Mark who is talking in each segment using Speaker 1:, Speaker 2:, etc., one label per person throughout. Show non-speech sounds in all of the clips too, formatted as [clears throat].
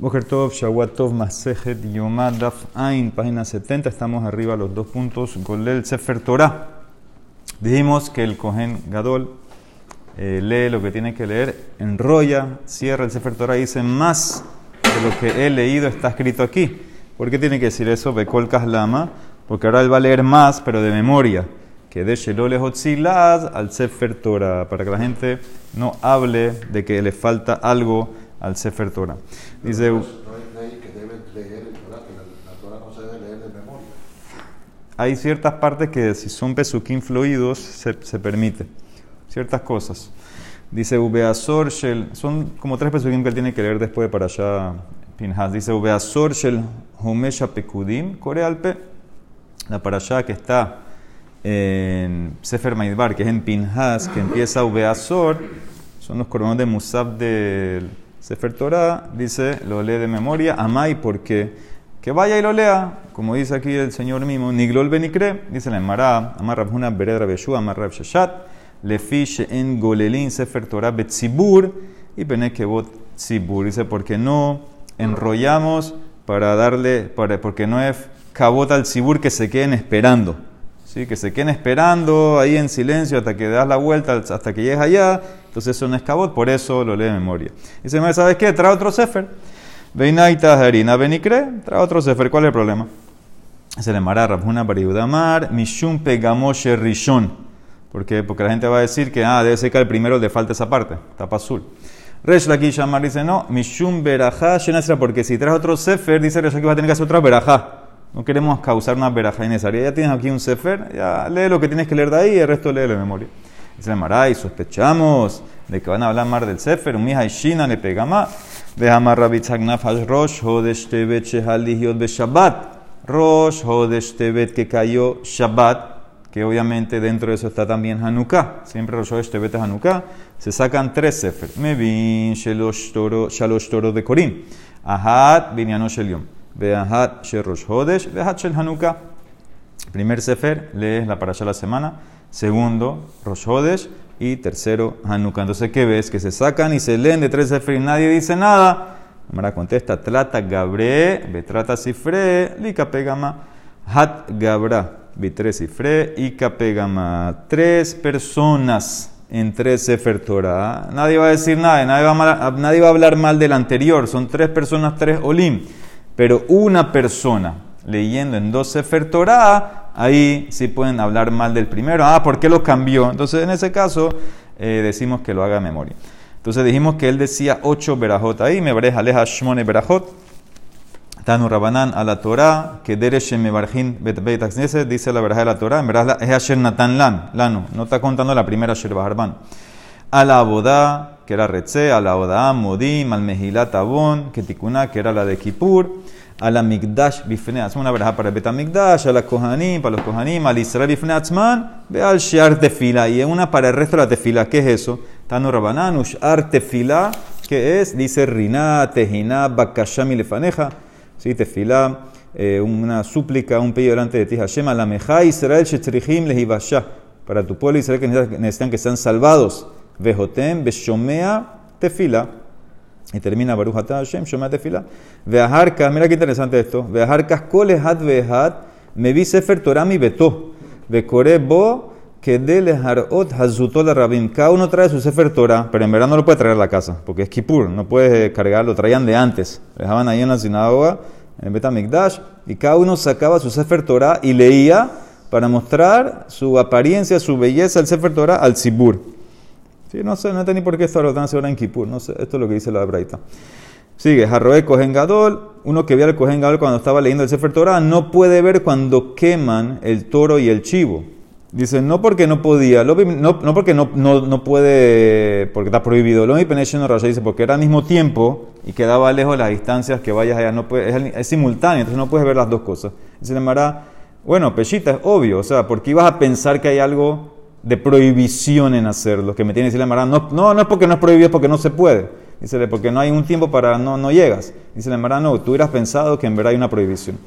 Speaker 1: Boker Tov, Shawatov, Masejet, Yomad, Daf Ain, página 70. Estamos arriba los dos puntos. Golel Sefer Torah. Dijimos que el Kohen Gadol eh, lee lo que tiene que leer, enrolla, cierra el Sefer Torah y dice más de lo que he leído está escrito aquí. ¿Por qué tiene que decir eso? Bekol Kaslama. Porque ahora él va a leer más, pero de memoria. Que de Shelole Hotzilaz al Sefer Torah. Para que la gente no hable de que le falta algo al Sefer Torah. Dice,
Speaker 2: No hay que debe leer el Torah, que la, Torah no se debe leer de memoria.
Speaker 1: hay ciertas partes que si son pesuquín fluidos se, se permite. Ciertas cosas. Dice Ubeazor Shel, son como tres pesuquín que él tiene que leer después de para allá Pinhas. Dice Ubeazor Shel Homesha Pekudim, Corealpe, la para allá que está en Sefer Maidbar, que es en Pinhas, que empieza Ubeazor, son los coronos de Musab del Sefer Torah, dice, lo lee de memoria, Amai, porque que vaya y lo lea, como dice aquí el Señor mismo, Niglol Benikre, dice la Emara, Amar Rabhuna Beredra Beshu, Amar Rab Sheshat, Lefish en Golelin Sefer Torah Betzibur, y Benekebot Tzibur, dice, porque no enrollamos para darle, para, porque no es cabot al Tzibur que se queden esperando. ¿sí? que se queden esperando ahí en silencio hasta que das la vuelta, hasta que llegues allá. Entonces eso no es cabot, por eso lo lee de memoria. Dice, ¿sabes qué? Trae otro sefer. Veinaita harina benicre, trae otro sefer. ¿Cuál es el problema? Se le mará Rabhuna Bariudamar, Mishum Pegamoshe Rishon. ¿Por qué? Porque la gente va a decir que ah, debe ser que al primero le falta esa parte, tapa azul. Resh Laki Shamar dice, no, Mishum Berajá Shenasra, porque si traes otro sefer, dice Resh Laki va a tener que hacer otra Berajá. No queremos causar una verajá innecesaria. Ya tienes aquí un sefer, ya lee lo que tienes que leer de ahí y el resto lee de memoria. Dice Maray, sospechamos de que van a hablar más del sefer. Un mija shina le pega más. Vehamar rabitzagna fash rosh hodesh tevet shehalihiot be shabbat. Rosh hodesh tevet que cayó shabbat. Que obviamente dentro de eso está también Hanukkah. Siempre Rosh hodesh tevet es Hanukkah. Se sacan tres sefer. Mevin shalosh toro, shalosh toro de Korim. Ahat binyano shel Beahat Shel Rosh Hodesh, Beahat Shel Hanukkah. Primer Sefer, lees la parasha la semana. Segundo, Rosh Hodesh. Y tercero, Hanukkah. Entonces, ¿qué ves? Que se sacan y se leen de tres Sefer y nadie dice nada. Amara contesta, Trata Gabre, Betrata Sifre, Lika Pegama, Hat Gabra, Bitre Sifre, Ika Pegama. Tres personas en tres Sefer Torah. Nadie va a decir nada, nadie va a, nadie va a hablar mal del anterior. Son tres personas, tres Olim. Pero una persona leyendo en dos Sefer Torah, ahí sí pueden hablar mal del primero. Ah, ¿por qué lo cambió? Entonces, en ese caso, eh, decimos que lo haga a memoria. Entonces, dijimos que él decía ocho berajot ahí, me breja aleja shmone berajot. Tanu Rabanán a la Torah, que Deresh Mebarjin Bet Knesset, dice la verdad de la Torah, en verdad es Asher Natan Lan, Lanu, no está contando la primera Asher Baharban. A la Abodá, que era Retze, a la Abodá, Modim, al Mehilat Abon, que Tikuna, que era la de Kippur, a la Migdash Bifne Atzman, una verdad para el Betamigdash, a la Kohanim, para los Kohanim, al Israel Bifne Atzman, ve al Shiar Tefila, y una para el resto de la Tefila, ¿qué es eso? Tanu Rabanán, Ushar Tefila, ¿qué es? Dice Riná, Tejiná, Bakashami Lefaneja, ¿sí? Tefilá, eh, una súplica, un pedido delante de ti, Hashem, la meja Israel, shetrichim lehivashah, para tu pueblo Israel que necesitan que sean salvados, vejotem, beshomea, tefila, y termina Baruch atah Hashem, shomea tefila, veaharkas, mira qué interesante esto, veaharkas kol ehad veehad, mevi sefer Torah mi beto, vekore bo, que de leharot hazutol rabim. Cada uno trae su Sefer Torah, pero en verdad no lo puede traer a la casa, porque es Kippur, no puedes cargarlo, traían de antes. Dejaban ahí en la sinagoga, en Betamikdash, y cada uno sacaba su Sefer Torah y leía para mostrar su apariencia, su belleza, el Sefer Torah al Zibur. Sí, no sé, no entendí por qué esta ordenanza ahora en Kippur, no sé, esto es lo que dice la Braita. Sigue, Harroe Kohen Gadol, uno que vio al Kohen Gadol cuando estaba leyendo el Sefer Torah, no puede ver cuando queman el toro y el chivo. Dice, no porque no podía, no, porque no, no, no puede, porque está prohibido. Lo Penation Rasha dice, porque era al mismo tiempo y quedaba lejos las distancias que vayas allá, no puede, es, simultáneo, entonces no puedes ver las dos cosas. Dice Mara, bueno, Peshita es obvio, o sea, porque ibas a pensar que hay algo de prohibición en hacerlo, que me tiene que decir la Mara, no, no, no es porque no es prohibido, es porque no se puede. Dice, porque no hay un tiempo para, no, no llegas. Dice la Mara, no, tú hubieras pensado que en verdad hay una prohibición.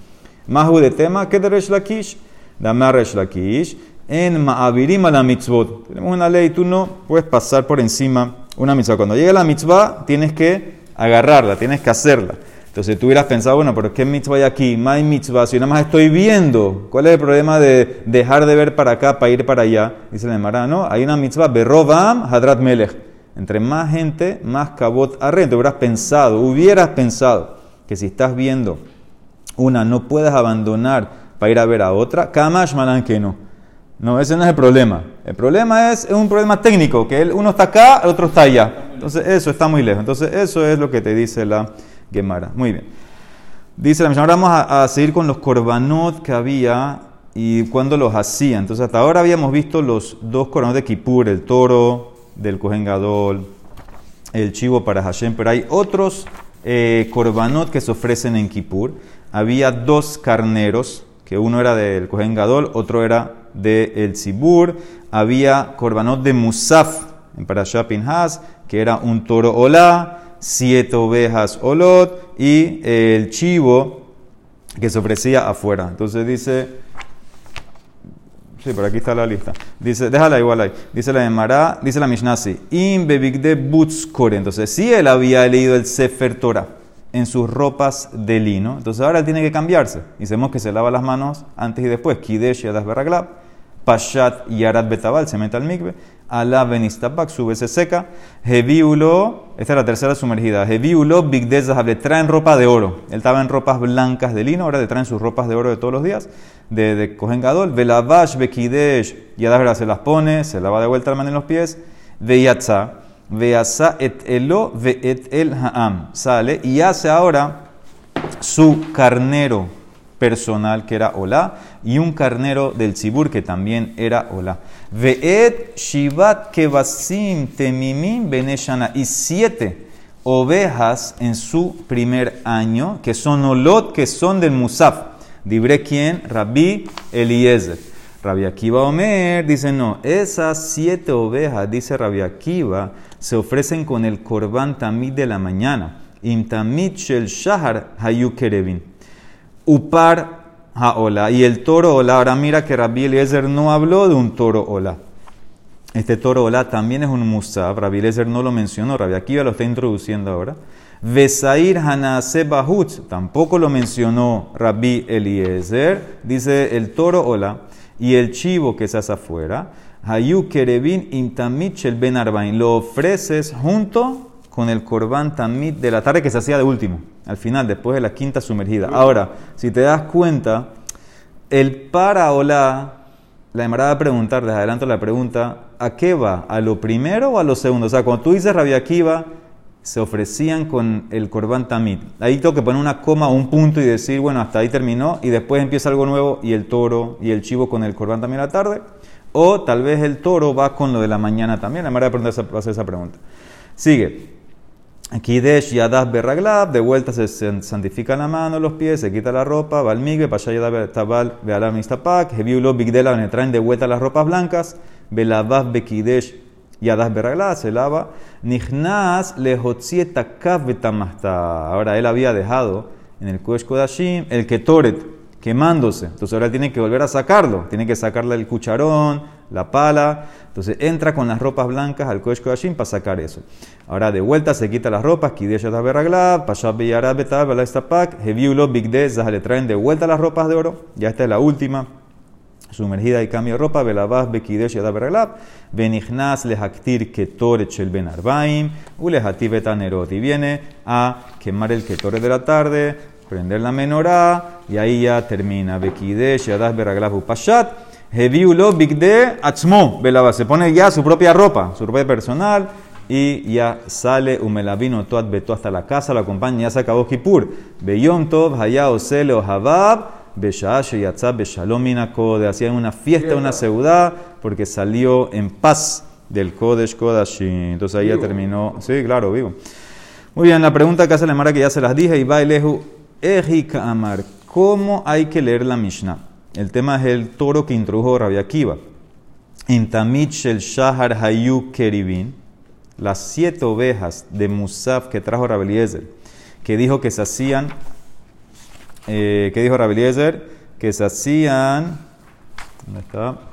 Speaker 1: Mahu de tema, ¿qué de Resh Lakish? Dame Resh Lakish. En Ma'avirim la mitzvot. Tenemos una ley, tú no puedes pasar por encima una mitzvah. Cuando llega la mitzvah, tienes que agarrarla, tienes que hacerla. Entonces tú hubieras pensado, bueno, pero ¿qué mitzvah hay aquí? My mitzvah, si nada más estoy viendo, ¿cuál es el problema de dejar de ver para acá para ir para allá? Dice la Emara, no, hay una mitzvah, Berrovam Hadrat Melech. Entre más gente, más cabot arre. Te hubieras pensado, hubieras pensado que si estás viendo una, no puedes abandonar para ir a ver a otra. Kamash malan que no. No, ese no es el problema. El problema es, es un problema técnico, que uno está acá, el otro está allá. Entonces eso está muy lejos. Entonces eso es lo que te dice la Gemara. Muy bien. Dice la Mishnah, ahora vamos a, seguir con los korbanot que había y cuándo los hacía. Entonces hasta ahora habíamos visto los dos korbanot de Kippur, el toro del Kohen Gadol, el chivo para Hashem, pero hay otros eh, korbanot que se ofrecen en Kippur. Había dos carneros, que uno era del Kohen Gadol, otro era del el Tzibur. Había korbanot de Musaf en Parashah Pinhas, que era un toro olá siete ovejas olot y el chivo que se ofrecía afuera. Entonces dice, sí, por aquí está la lista. Dice, déjala igual ahí. Dice la Emara, dice la Mishnah así, de butzkore. Entonces, si él había leído el Sefer Torah en sus ropas de lino, entonces ahora tiene que cambiarse. Y sabemos que se lava las manos antes y después. Kidesh Yadas Berraglab, Pashat y Arat Betabal, se mete al mikve. Alá Benistapak, sube, se seca. Heviulo, esta es la tercera sumergida. Heviulo, Big le traen ropa de oro. Él estaba en ropas blancas de lino, ahora le traen sus ropas de oro de todos los días, de, de Kohen Gadol. Velavash, Bekidesh, y se las pone, se lava de vuelta la mano en los pies. Veyatza, Veyatza et elo, ve et el haam. Sale y hace ahora su carnero personal que era Olá y un carnero del Tzibur que también era Olá. Ve'et Shivat Kevasim Temimim Beneshana y siete ovejas en su primer año que son Olot que son del Musaf. Dibré quién? Rabbi Eliezer. Rabbi Akiva Omer dice no, esas siete ovejas, dice Rabbi Akiva, se ofrecen con el korban tamid de la mañana. Imtamid shel shahar hayu kerevin upar haola. Y el toro ola, ahora mira que Rabbi Eliezer no habló de un toro ola. Este toro ola también es un musab. Rabbi Eliezer no lo mencionó, Rabbi Akiva lo está introduciendo ahora. Vesair Hanase Bahut, tampoco lo mencionó Rabbi Eliezer. Dice el toro ola y el chivo que hace afuera. Hayu Kerebin Intamit el Ben Arbain. Lo ofreces junto con el corbán tamid de la tarde que se hacía de último, al final, después de la quinta sumergida. Ahora, si te das cuenta, el para o la, la va a preguntar, les adelanto la pregunta, ¿a qué va? ¿A lo primero o a lo segundo? O sea, cuando tú dices Rabia Akiva, se ofrecían con el corbán tamid. Ahí tengo que poner una coma o un punto y decir, bueno, hasta ahí terminó, y después empieza algo nuevo y el toro y el chivo con el corbán tamid a la tarde. O tal vez el toro va con lo de la mañana también. La Emara va a hacer esa pregunta. Sigue. Kidesh Yadah Berraglab, de vuelta se santifica la mano, los pies, se quita la ropa, Valmigbe, Pasha Yadah Tabal, Bealam Istapak, Hebiulo Bigdela, le traen de vuelta las ropas blancas, Belabah Bekidesh Yadah Berraglab, se lava, Nichnas Lehotzietakav Betamasta. Ahora él había dejado en el Kodesh Kodashim el Ketoret, quemándose. Entonces ahora tiene que volver a sacarlo, tiene que sacarle el cucharón, la pala. Entonces entra con las ropas blancas al Kodesh Kodashim para sacar eso. Ahora de vuelta se quita las ropas, le traen de vuelta las ropas de oro. Ya esta es la última. Sumergida y cambio de ropa, Belabaz, Bekidesh, Yadab Berraglab, Benichnas, Lehaktir, Ketorech, el Ben Arbaim, Ulehati Betanerot. Y viene a quemar el Ketore de la tarde, prender la menorá, y ahí ya termina. Bekidesh, Yadab Berraglab, Upashat. Heviulo Bigde Atzmo, se pone ya su propia ropa, su ropa personal, y ya sale Umelavino Toat Beto hasta la casa, lo acompaña, ya se acabó Kippur. Beyom Tov, Haya Osele Habab, Beshash Yatzab Beshalom Minakode. Hacían una fiesta, una ciudad, porque salió en paz del Kodesh Kodashi. Entonces ahí ya terminó. Sí, claro, vivo. Muy bien, la pregunta que hace la Mara que ya se las dije, y va Elehu, Ejika Amar, ¿cómo hay que leer la Mishnah? El tema es el toro que introdujo Rabbi Akiva. En Tamich el Shahar Hayu Keribin, las siete ovejas de Musaf que trajo Rabbi que dijo que se hacían, eh, que dijo Rabbi que se hacían, ¿dónde está?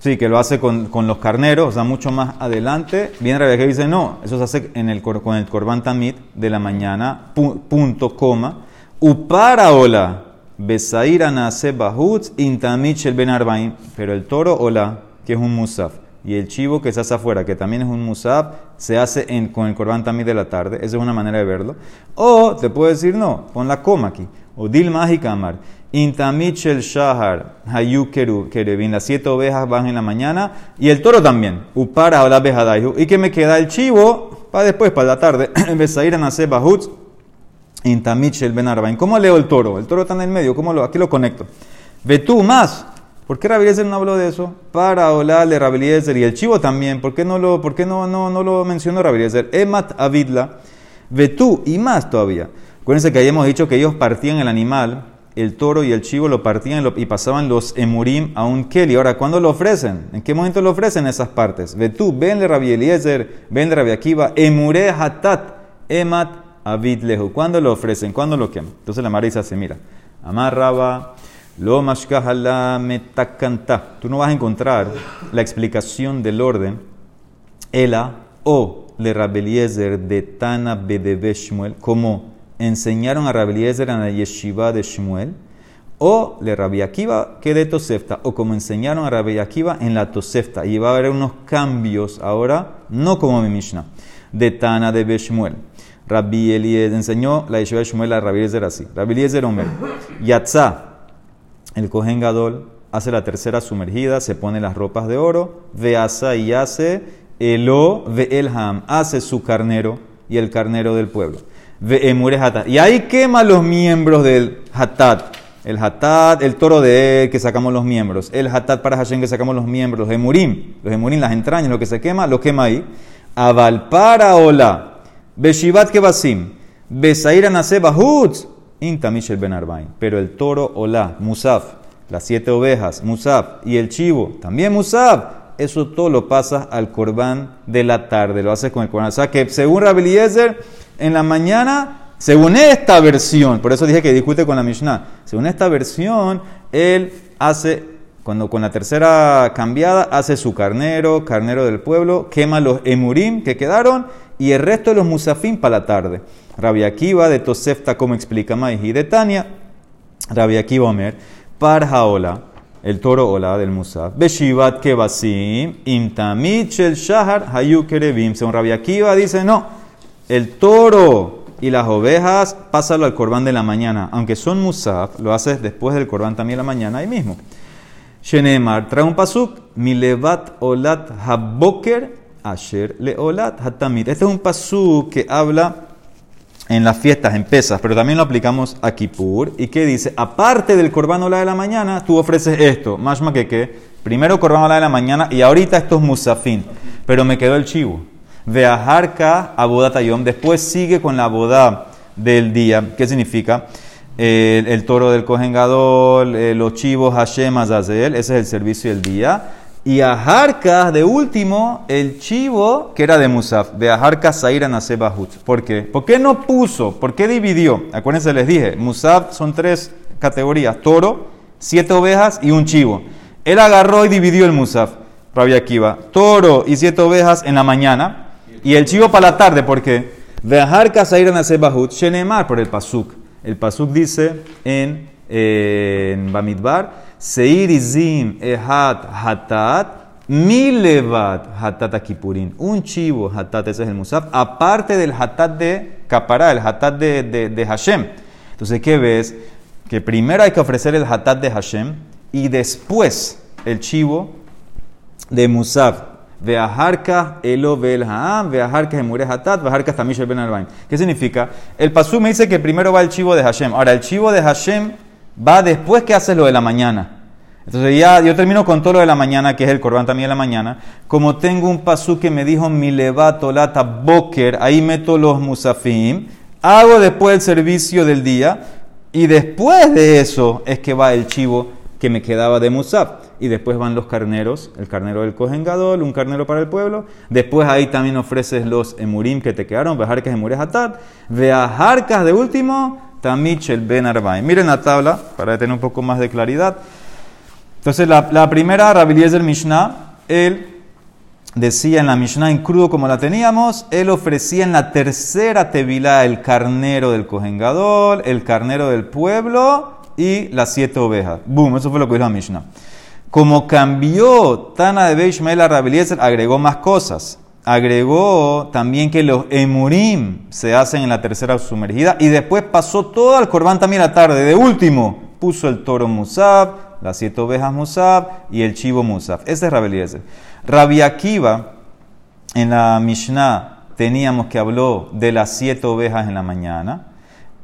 Speaker 1: Sí, que lo hace con, con los carneros, o sea, mucho más adelante. Viene Rabbi que dice, no, eso se hace en el, con el Korban Tamid de la mañana, pu- punto, coma. Upara ola, besaira nase bahutz, intamich el ben. Pero el toro ola, que es un musaf, y el chivo que se hace afuera, que también es un musaf, se hace en- con el Korban Tamid de la tarde. Esa es una manera de verlo. O te puedo decir, no, pon la coma aquí. O dil kamar. Intamich el shahar, hayu keru- kerevin. Las siete ovejas van en la mañana y el toro también. Upara ola bejadaihu. Y que me queda el chivo para después, para la tarde. [clears throat] Besaira nase bahutz. Intamich el ben arbain. ¿Cómo leo el toro? El toro está en el medio. ¿Cómo lo, aquí lo conecto? Ve tú más. ¿Por qué Rabeliezer no habló de eso? Para olarle Rabeliezer y el chivo también. ¿Por qué no lo, por qué no, no, no lo mencionó Rabeliezer? Emat avidla. Ve tú y más todavía. Acuérdense que habíamos dicho que ellos partían el animal, el toro y el chivo lo partían y pasaban los emurim a un keli. Ahora, ¿cuándo lo ofrecen? ¿En qué momento lo ofrecen esas partes? Ve tú, venle Rabbi Eliezer, venle Rabbi Akiva, emure hatat, emat avid lehu. ¿Cuándo lo ofrecen? ¿Cuándo lo queman? Entonces la Mara dice así, mira, amarraba, lo mashkahala metakanta. Tú no vas a encontrar la explicación del orden Ela o le Rabeliezer de Tana Shmuel, como enseñaron a Rabeliezer en la yeshiva de Shmuel, o le Rabbi Akiva que de Tosefta, o como enseñaron a Rabbi Akiva en la Tosefta. Y va a haber unos cambios ahora, no como mi Mishnah, de Tana de Shmuel. Rabbi Eliezer enseñó la yeshiva de Shmuel a Rabbi Eliezer así. Rabbi Eliezer Omer, Yatzá, el Kohen Gadol hace la tercera sumergida, se pone las ropas de oro, veasa y hace elo ve elham, hace su carnero y el carnero del pueblo. Hatat. Y ahí quema los miembros del hatat. El hatat, el toro de él que sacamos los miembros. El hatat para Hashem que sacamos los miembros. Los emurim, los emurim, las entrañas, lo que se quema, lo quema ahí. Aval para ola. Beshivat kebasim. Besaira nase bahutz. Intamish el ben arbain. Pero el toro olá, musaf, las siete ovejas, musaf, y el chivo, también musaf. Eso todo lo pasa al corbán de la tarde, lo haces con el corbán. O sea que según Rabbi en la mañana, según esta versión, por eso dije que discute con la Mishnah, según esta versión, él hace, cuando con la tercera cambiada, hace su carnero, carnero del pueblo, quema los emurim que quedaron y el resto de los musafim para la tarde. Rabbi Akiva de Tosefta, como explica Maihi de Tania, Rabbi Akiva Omer, Parhaola, el toro ola del musaf, Beshivat Kebasim, Imtamich el Shahar, Hayu Kerevim. Según Rabbi Akiva dice, no, el toro y las ovejas, pásalo al corbán de la mañana. Aunque son musaf, lo haces después del corbán también la mañana, ahí mismo. Shenemar, trae un pasuk, Milevat Olat Haboker, Asher Leolat Hatamid. Este es un pasuk que habla en las fiestas, en pesas, pero también lo aplicamos a Kippur. ¿Y qué dice? Aparte del corbán ola de la mañana, tú ofreces esto. Más que qué. Primero corbán ola de la mañana y ahorita esto es musafín. Pero me quedó el chivo. Veajarka abodatayom. Después sigue con la boda del día. ¿Qué significa? El, toro del Kohen Gadol, eh, los chivos Hashem Azazel. Ese es el servicio del día. Y a Jarcas, de último, el chivo que era de Musaf, de Ajarcas Zaira Nasebahut. ¿Por qué? ¿Por qué no puso? ¿Por qué dividió? Acuérdense, les dije, Musaf son tres categorías: toro, siete ovejas y un chivo. Él agarró y dividió el Musaf, Rabbi Akiva, toro y siete ovejas en la mañana y el chivo para la tarde. ¿Por qué? De Ajarcas Zaira Nasebahut, Shenemar, por el Pasuk. El Pasuk dice en, Bamidbar. Seir izim ehat hatat milevat hatat akipurin. Un chivo hatat, ese es el musaf, aparte del hatat de Capará, el hatat de, de, de Hashem. Entonces, ¿qué ves? Que primero hay que ofrecer el hatat de Hashem y después el chivo de musaf. Veajarka elo vel haam, veajarka emure hatat, veajarka ben albaim. ¿Qué significa? El pasú me dice que primero va el chivo de Hashem. Ahora, el chivo de Hashem va después que haces lo de la mañana. Entonces ya yo termino con todo lo de la mañana, que es el corbán también de la mañana. Como tengo un pasú que me dijo mi levato lata boker, ahí meto los musafim, hago después el servicio del día y después de eso es que va el chivo que me quedaba de musaf. Y después van los carneros, el carnero del Kohen Gadol, un carnero para el pueblo. Después ahí también ofreces los emurim que te quedaron, vejarcas emures hatat, veajarcas de último, Tamich el Ben Arbaim. Miren la tabla para tener un poco más de claridad. Entonces, la, la primera, Rabbi del Mishnah, él decía en la Mishnah en crudo como la teníamos, él ofrecía en la tercera tevilá el carnero del cojengador, el carnero del pueblo y las siete ovejas. Boom, eso fue lo que dijo la Mishnah. Como cambió Tana de Beishmael a Rabeliezer, agregó más cosas. Agregó también que los emurim se hacen en la tercera sumergida y después pasó todo al corbán también la tarde. De último, puso el toro Musab, las siete ovejas Musab y el chivo Musab. Ese es Rabeliezer. Rabbi Akiva, en la Mishnah, teníamos que habló de las siete ovejas en la mañana.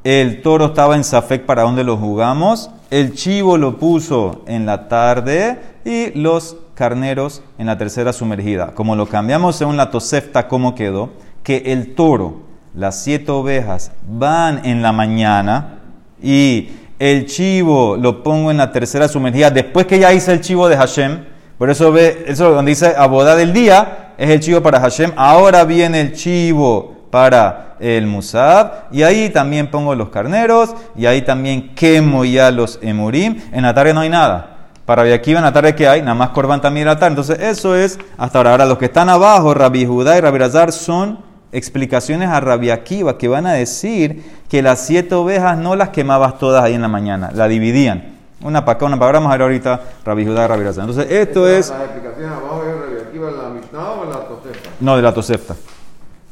Speaker 1: El toro estaba en Safek para donde lo jugamos. El chivo lo puso en la tarde y los carneros en la tercera sumergida. Como lo cambiamos según la Tosefta, ¿cómo quedó? Que el toro, las siete ovejas van en la mañana y el chivo lo pongo en la tercera sumergida después que ya hice el chivo de Hashem. Por eso ve, eso donde dice aboda del día es el chivo para Hashem. Ahora viene el chivo para el Musab, y ahí también pongo los carneros, y ahí también quemo ya los emurim. En la tarde no hay nada. Para Akiva en la tarde que hay, nada más corban también en la tarde. Entonces, eso es hasta ahora. Ahora, los que están abajo, Rabbi Judá y Rabbi Razar, son explicaciones a Rabbi Akiva que van a decir que las siete ovejas no las quemabas todas ahí en la mañana, la dividían. Una para acá, una para Vamos a ver ahorita Rabbi Judá y Rabbi Razar. Entonces, esto es.
Speaker 2: ¿Las explicaciones abajo de Rabbi Akiva en la Mishnah o en la Tosefta?
Speaker 1: No, de la Tosefta.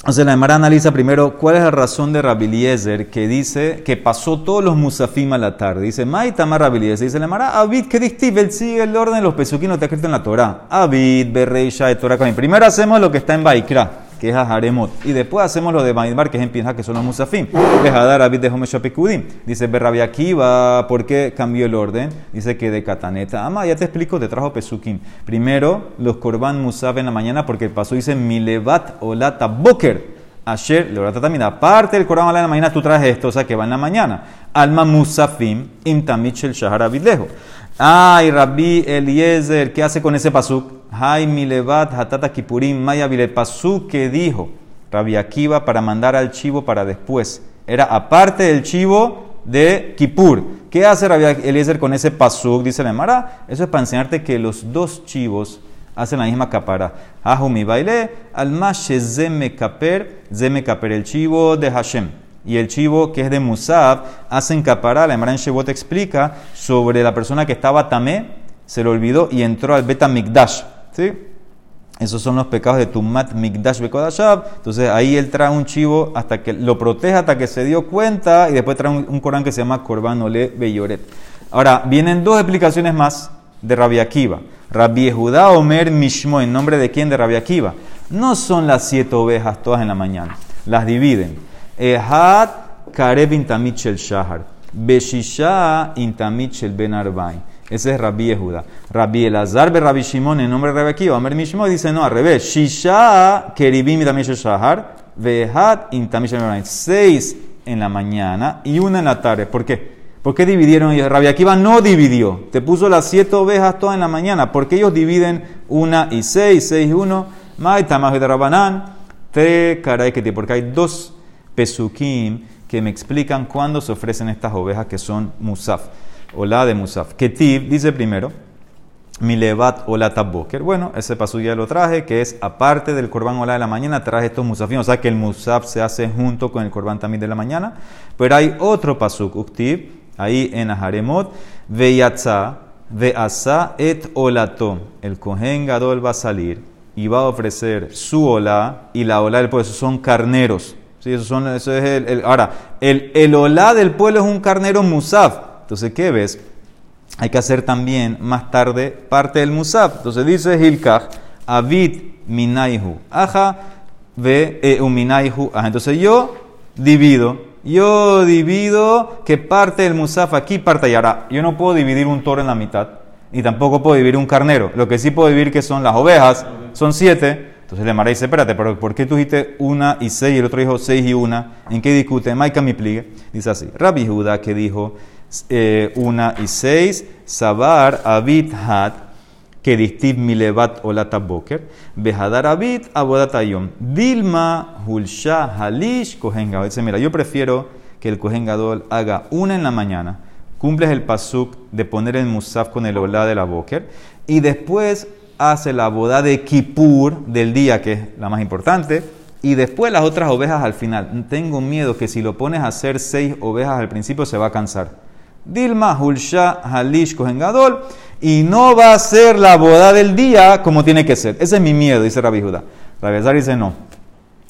Speaker 1: Entonces la Emara analiza primero cuál es la razón de Rabiliezer que dice que pasó todos los musafim a la tarde. Dice, Maitamar Rabiliezer. Dice la Emara, Abid, que distive, sigue el orden de los pesuquinos, está escrito en la Torah. Abid, Berreisha, de Torah. Primero hacemos lo que está en Baikra que es Aharemot. Y después hacemos lo de Maidbar, que es en Pinja, que son los Musafim. Dejadar Abid de Homeshapikudim. Dice Berrabi Akiva, ¿por qué cambió el orden? Dice que de Kataneta. Ama, ya te explico, te trajo Pesukim. Primero, los Korban Musaf en la mañana, porque el paso dice Milevat Olata Boker. Ayer, Leorata también, aparte del Korban en la mañana, tú traes esto, o sea que va en la mañana. Alma Musafim, Imtamich el Shahar Abilejo. Ay, Rabbi Eliezer, ¿qué hace con ese pasuk? Hay milevat hatata kipurim maya pasuk que dijo Rabbi Akiva para mandar al chivo para después. Era aparte del chivo de Kipur. ¿Qué hace Rabbi Eliezer con ese pasuk? Dice la Mara. Eso es para enseñarte que los dos chivos hacen la misma capara. mi baile, al zeme kaper, zeme kaper, el chivo de Hashem y el chivo que es de Musab hacen capara. La Emara en explica sobre la persona que estaba tamé, se lo olvidó y entró al Beta Mikdash. ¿sí? Esos son los pecados de Tumat Mikdash Bekodashab. Entonces ahí él trae un chivo hasta que lo protege hasta que se dio cuenta y después trae un, Corán que se llama Korban Ole Beyoret. Ahora, vienen dos explicaciones más de Rabbi Akiva. Rabbi Judá Omer Mishmo, ¿en nombre de quién? De Rabbi Akiva. No son las siete ovejas todas en la mañana, las dividen. Ehad karev intamit shel shahar. Beshisha intamit shel ben arbain. Ese es Rabbi Yehuda. Rabbi Elazar be Rabbi Shimon en nombre de Rabbi Akiva. Amer Mishmo dice no, al revés. Shisha keribim intamit shahar. Vehad intamit shel ben arbain. Seis en la mañana y una en la tarde. ¿Por qué? ¿Por qué dividieron? Rabbi Akiva no dividió. Te puso las siete ovejas todas en la mañana. ¿Por qué ellos dividen una y seis, seis y uno? Maitamah de Rabanán. Te caray que porque hay dos pesukim que me explican cuándo se ofrecen estas ovejas que son musaf, o de musaf. Ketiv dice primero, milevat o la taboker. Bueno, ese pasuk ya lo traje, que es aparte del korban ola de la mañana, traje estos musafim, o sea que el musaf se hace junto con el korban también de la mañana. Pero hay otro pasuk, uktiv, ahí en Aharemot, veyatza, veasa et olato. El kohen gadol va a salir y va a ofrecer su ola y la ola del pueblo, son carneros Sí, son, eso es el, ahora, el, el olá del pueblo es un carnero musaf. Entonces, ¿qué ves? Hay que hacer también más tarde parte del musaf. Entonces dice Hilkach, Avid minaihu, aja, ve e uminaihu, aja. Entonces yo divido, yo divido que parte del musaf aquí, parte allá. Ahora, yo no puedo dividir un toro en la mitad, y tampoco puedo dividir un carnero. Lo que sí puedo dividir que son las ovejas, son siete. Entonces le Mara dice, espérate, pero ¿por qué tú dijiste una y seis y el otro dijo seis y una? ¿En qué discute? Maika mi pligue. Dice así, Rabbi Judá que dijo eh, una y seis, Sabar Abit Hat, que distiv milevat olata boker, Behadar Abit abodatayom, Dilma Hulsha Halish Kohen Dice, mira, yo prefiero que el Kohen haga una en la mañana, cumples el pasuk de poner el musaf con el olá de la boker y después hace la boda de Kippur del día, que es la más importante, y después las otras ovejas al final. Tengo miedo que si lo pones a hacer seis ovejas al principio se va a cansar. Dilma, Hulsha, Halish, Kohengadol, y no va a ser la boda del día como tiene que ser. Ese es mi miedo, dice Rabbi Judá. Rabbi Azar dice no.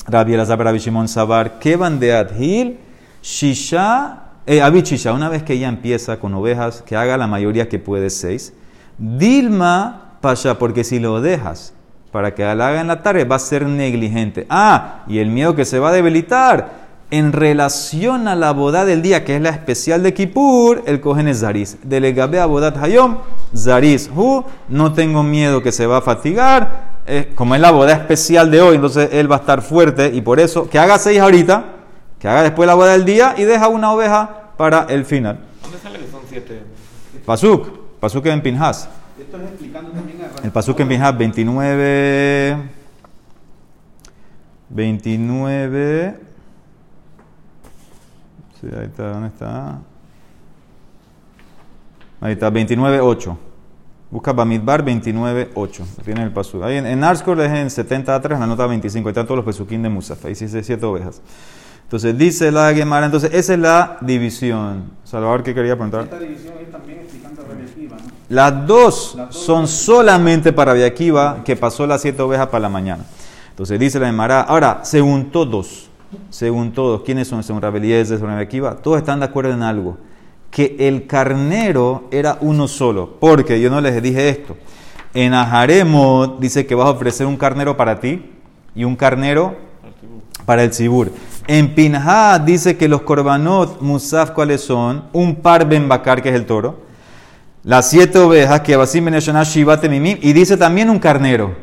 Speaker 1: Rabbi Elazar, Rabbi Shimon Sabar, que van de Adhil, Shisha, eh, Shisha, una vez que ella empieza con ovejas, que haga la mayoría que puede seis. Dilma, Pasha, porque si lo dejas para que la haga en la tarde va a ser negligente. Ah, y el miedo que se va a debilitar en relación a la boda del día, que es la especial de Kippur, el cogen es Zaris. Delegabe a bodat Hayom, Zaris. Hu, no tengo miedo que se va a fatigar. Eh, como es la boda especial de hoy, entonces él va a estar fuerte y por eso que haga seis ahorita, que haga después la boda del día y deja una oveja para el final.
Speaker 3: ¿Dónde sale que son siete?
Speaker 1: Pasuk, Pasuk en Pinhas.
Speaker 3: Explicando también a
Speaker 1: El Pasuk en Pinhas 29. 29. Sí, ahí está, ¿dónde está? Ahí está, 29.8. Busca Bamidbar 29.8. Tiene el Pasuk. Ahí en, en es en 70 atrás, la nota 25. Ahí están todos los Pesukim de Musaf. Ahí sí dice siete ovejas. Entonces dice la Gemara. Entonces esa es la división. Salvador, ¿qué quería preguntar?
Speaker 3: Esta división es también explicando a Rabbi Akiva, ¿no?
Speaker 1: Las dos son solamente para Viaquiva, que pasó las siete ovejas para la mañana. Entonces dice la Gemara. Ahora, según todos, según todos, ¿quiénes son? Según Rabelíes, según Viaquiva, todos están de acuerdo en algo. Que el carnero era uno solo. Porque yo no les dije esto. En Ajaremot dice que vas a ofrecer un carnero para ti y un carnero para el Sibur. En Pinha dice que los korbanot musaf, ¿cuáles son? Un par ben bakar, que es el toro. Las siete ovejas, que abasim temimim. Y dice también un carnero.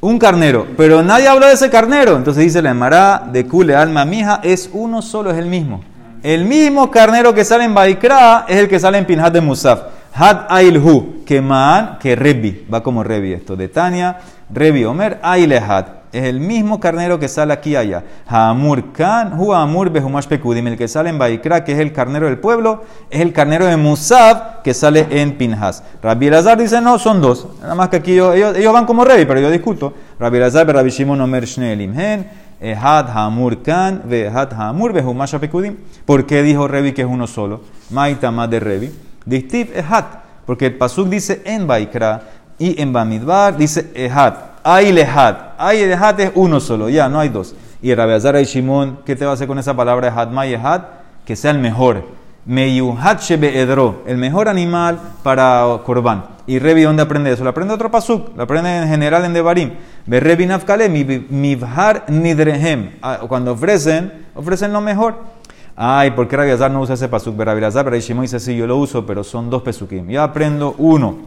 Speaker 1: Un carnero. Pero nadie habló de ese carnero. Entonces dice la Emara de Kule alma mija, es uno solo, es el mismo. El mismo carnero que sale en Baikra es el que sale en Pinhat de Musaf. Had Ailhu, que man, que Rebi. Va como Rebi esto. De Tania, Rebi Omer, Ailehad. Es el mismo carnero que sale aquí allá. Hamur Kan, Hu Amur Behumash Pekudim. El que sale en Baikra, que es el carnero del pueblo, es el carnero de Musaf que sale en Pinhas. Rabbi Elazar dice, no, son dos. Nada más que aquí yo- ellos, ellos van como Rebi, pero yo discuto. Rabbi Elazar, Rabbi Shimon Omer Shneelim Hen. Ehad Hamur Kan, Vehad Hamur Behumash Pekudim. ¿Por qué dijo Rebi que es uno solo? Maita más de Rebi. Distiv Ehad. Porque el Pasuk dice en Baikra y en Bamidbar dice Ehad. Hay lehad. Hay lehad es uno solo, ya, no hay dos. Y Rabiazar y Shimon, ¿qué te va a hacer con esa palabra Ehad? May Ehad, que sea el mejor. Meyuhat shebe edro, el mejor animal para Korban. ¿Y Revi dónde aprende eso? Lo aprende otro pasuk, lo aprende en general en Devarim. Ve Revi nafkale mivhar nidrehem. Ah, Cuando ofrecen, ofrecen lo mejor. Ay, ¿por qué Rabiazar no usa ese pasuk? Rabiazar, pero Shimon dice, sí, yo lo uso, pero son dos pesukim. Yo aprendo uno,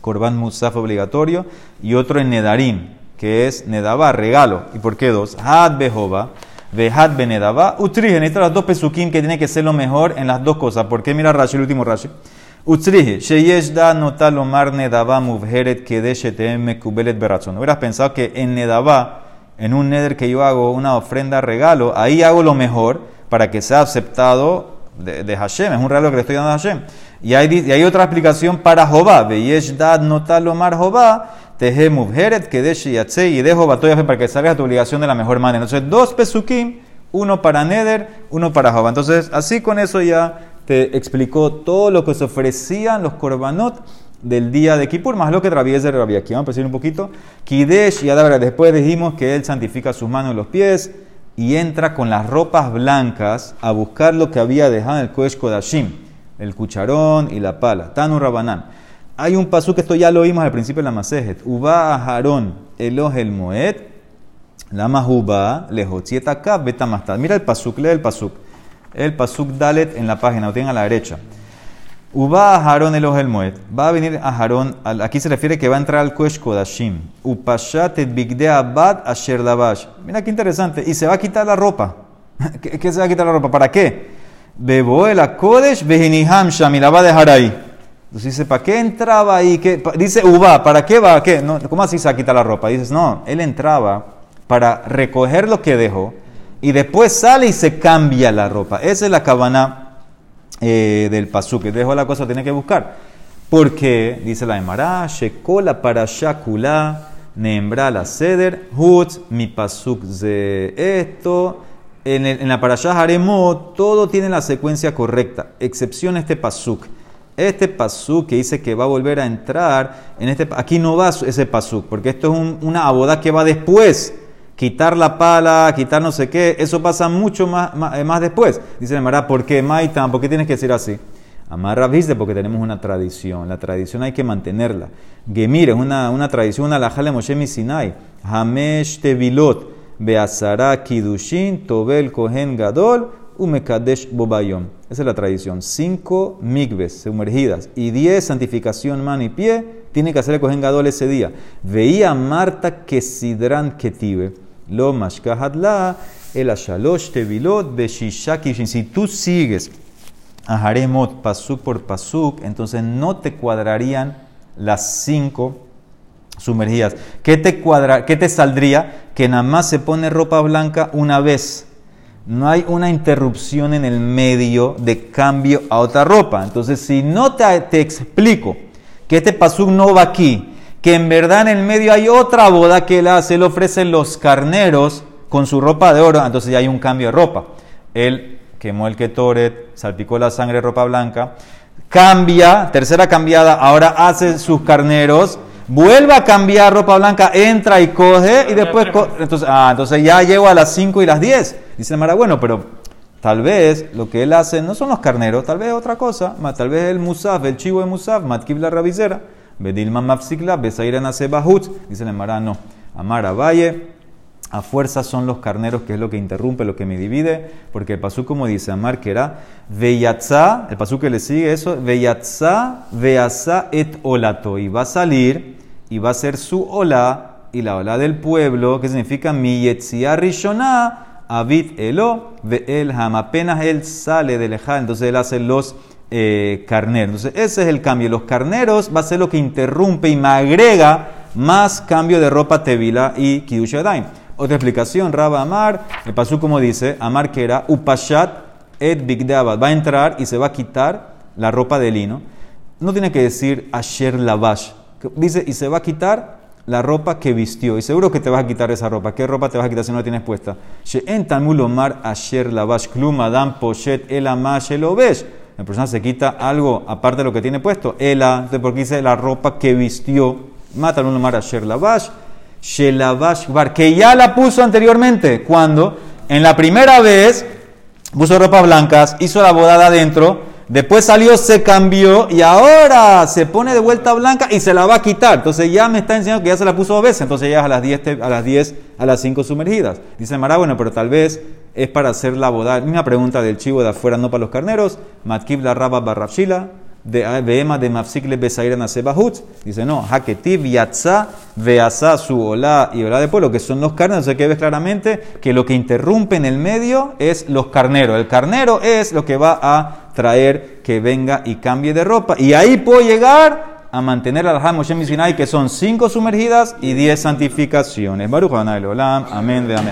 Speaker 1: Korban Musaf obligatorio, y otro en Nedarim, que es Nedabá, regalo. ¿Y por qué dos? Had Behova, Vehad Benedabá, Utrije. Necesitan las dos pesukim que tiene que ser lo mejor en las dos cosas. ¿Por qué? Mira Rashi, el último Rashi. Utrije, Sheyesh da notal omar Nedabá muvheret kedeshetem mekubelet beratzon. Hubieras pensado que en Nedabá, en un neder que yo hago una ofrenda regalo, ahí hago lo mejor para que sea aceptado de, de Hashem, es un regalo que le estoy dando a Hashem. Y hay, y hay otra explicación para Jehová, Veyesh dad notal omar Jehová, tehe muvheret kedesh yatse y de Jehová todavía para que salgas a tu obligación de la mejor manera. Entonces, dos pesukim, uno para Neder, uno para Jehová. Entonces, así con eso ya te explicó todo lo que se ofrecían los korbanot del día de Kippur, más lo que traviesa de Rabbi Akiva. Vamos a decir un poquito. Kidesh y Adabra. Después dijimos que él santifica sus manos y los pies y entra con las ropas blancas a buscar lo que había dejado en el Kodesh Kodashim, el cucharón y la pala. Tanu Rabanán. Hay un pasú que esto ya lo vimos al principio de la Masejet. Uba Aharón, Eloh el Moed, Lama Uba, Lehotziet acá, Betamastad. Mira el pasuk, lee el pasuk. El pasuk Dalet en la página, lo tienen a la derecha. Uba Aharón Eloh el Moed. Va a venir Aharón, aquí se refiere que va a entrar al Kodesh Kodashim. Upashat et bigde abad asher lavash. Mira qué interesante. Y se va a quitar la ropa. [laughs] ¿Qué, qué se va a quitar la ropa? ¿Para qué? Bebo el Kodesh vehiniham sham y la va a dejar ahí. Entonces dice, ¿para qué entraba ahí? Dice Uba, ¿para qué va? ¿Qué? No, ¿Cómo así se va a quitar la ropa? Dices, no, él entraba para recoger lo que dejó y después sale y se cambia la ropa. Esa es la cabana eh, del pasuk. Que dejo la cosa, tiene que buscar. Porque, dice la Emara, Shekola para Shakula, Nembra la Seder, Hut, mi pasuk de esto. En, el- en la parashá Haremot, todo tiene la secuencia correcta, excepción este pasuk. Este pasuk que dice que va a volver a entrar, en este, aquí no va ese pasuk, porque esto es un- una aboda que va después. Quitar la pala, quitar no sé qué, eso pasa mucho más, eh, después. Dice la Mara, ¿por qué Maitan? ¿Por qué tienes que decir así? Amarra viste porque tenemos una tradición. La tradición hay que mantenerla. Gemir es una, tradición, una lajale Moshe Sinai. Hamesh tevilot, beazara kidushin, tobel kohen gadol, umekadesh bobayom. Esa es la tradición. Cinco migves sumergidas y diez santificación mano y pie. Tiene que hacer el kohen gadol ese día. Veía Marta que ketive. Lo mashkahadla, el ashalosh tevilot, beshisha kishin. Si tú sigues a Haremot pasuk por pasuk, entonces no te cuadrarían las cinco sumergidas. ¿Qué te, cuadra, qué te saldría? Que nada más se pone ropa blanca una vez. No hay una interrupción en el medio de cambio a otra ropa. Entonces, si no te, te explico que este pasuk no va aquí, que en verdad en el medio hay otra boda que él hace, él ofrece los carneros con su ropa de oro, entonces ya hay un cambio de ropa. Él quemó el ketoret, salpicó la sangre de ropa blanca, cambia, tercera cambiada, ahora hace sus carneros, vuelve a cambiar ropa blanca, entra y coge y después, co- entonces, ah, entonces ya llego a las 5 y las 10. Dice Mara, bueno, pero tal vez lo que él hace no son los carneros, tal vez otra cosa, tal vez el musaf, el chivo de musaf, matkib la rabicera, bedilma mafsikla, besaira nace bahut. Dice la Mara, no, Amara Valle. A fuerza son los carneros, que es lo que interrumpe, lo que me divide, porque el pasú, como dice Amar, que era Veyatza, el pasú que le sigue eso, Veyatza, Veasa et olato, y va a salir, y va a ser su ola, y la ola del pueblo, que significa mi yetzia rishona, avit elo, ve el ham, apenas él sale del ejá, entonces él hace los eh, carneros. Entonces ese es el cambio, los carneros va a ser lo que interrumpe y me agrega más cambio de ropa tevila y kiddush. Otra explicación, Raba Amar, el pasú como dice, Amar que era upashat et bigdabat, va a entrar y se va a quitar la ropa de lino. No tiene que decir asher lavash, dice y se va a quitar la ropa que vistió. Y seguro que te vas a quitar esa ropa. ¿Qué ropa te vas a quitar si no la tienes puesta? Lavash klum adam poshet el amash el obesh. La persona se quita algo aparte de lo que tiene puesto. Ela, porque dice la ropa que vistió. Mata un omar asher lavash. Shelavash bar, que ya la puso anteriormente. Cuando en la primera vez puso ropas blancas, hizo la bodada adentro, después salió, se cambió y ahora se pone de vuelta blanca y se la va a quitar. Entonces ya me está enseñando que ya se la puso dos veces, entonces ya es a las 10, te- a las 10, a las 5 sumergidas. Dice Mara, bueno, pero tal vez es para hacer la bodada. Misma pregunta del chivo de afuera, no para los carneros. Matkib la raba. De Beema de Mafsikle Besaira Nasebahut. Dice, no, Haketiv, Yatza, Veasa, su Olá y Olá de pueblo, que son los carneros. O sea que ves claramente que lo que interrumpe en el medio es los carneros. El carnero es lo que va a traer que venga y cambie de ropa. Y ahí puedo llegar a mantener al Ham Moshe que son cinco sumergidas y diez santificaciones. Baruch Olam. Amén de amén.